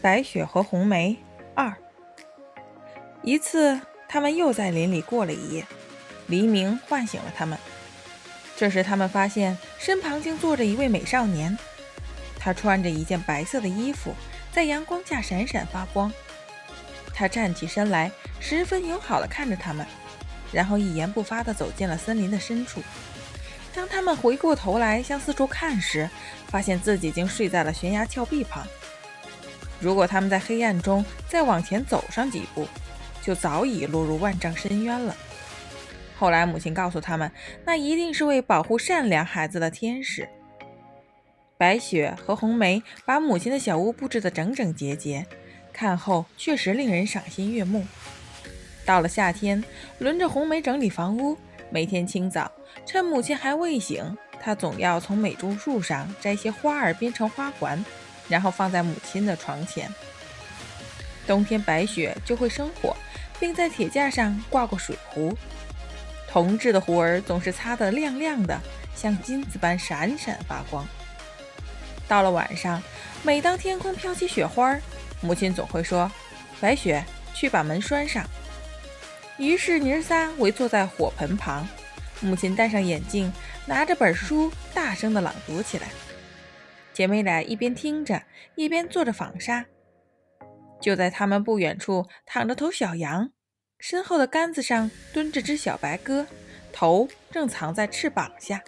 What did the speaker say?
白雪和红梅二。一次，他们又在林里过了一夜，黎明唤醒了他们。这时，他们发现身旁竟坐着一位美少年，他穿着一件白色的衣服，在阳光下闪闪发光。他站起身来，十分友好地看着他们，然后一言不发地走进了森林的深处。当他们回过头来向四处看时，发现自己竟睡在了悬崖峭壁旁。如果他们在黑暗中再往前走上几步，就早已落入万丈深渊了。后来母亲告诉他们，那一定是为保护善良孩子的天使。白雪和红梅把母亲的小屋布置得整整洁洁，看后确实令人赏心悦目。到了夏天，轮着红梅整理房屋。每天清早，趁母亲还未醒，她总要从美珠树上摘些花儿编成花环。然后放在母亲的床前。冬天，白雪就会生火，并在铁架上挂过水壶，铜制的壶儿总是擦得亮亮的，像金子般闪闪发光。到了晚上，每当天空飘起雪花，母亲总会说：“白雪，去把门拴上。”于是，娘儿仨围坐在火盆旁，母亲戴上眼镜，拿着本书，大声地朗读起来。姐妹俩一边听着，一边做着纺纱。就在她们不远处，躺着头小羊，身后的杆子上蹲着只小白鸽，头正藏在翅膀下。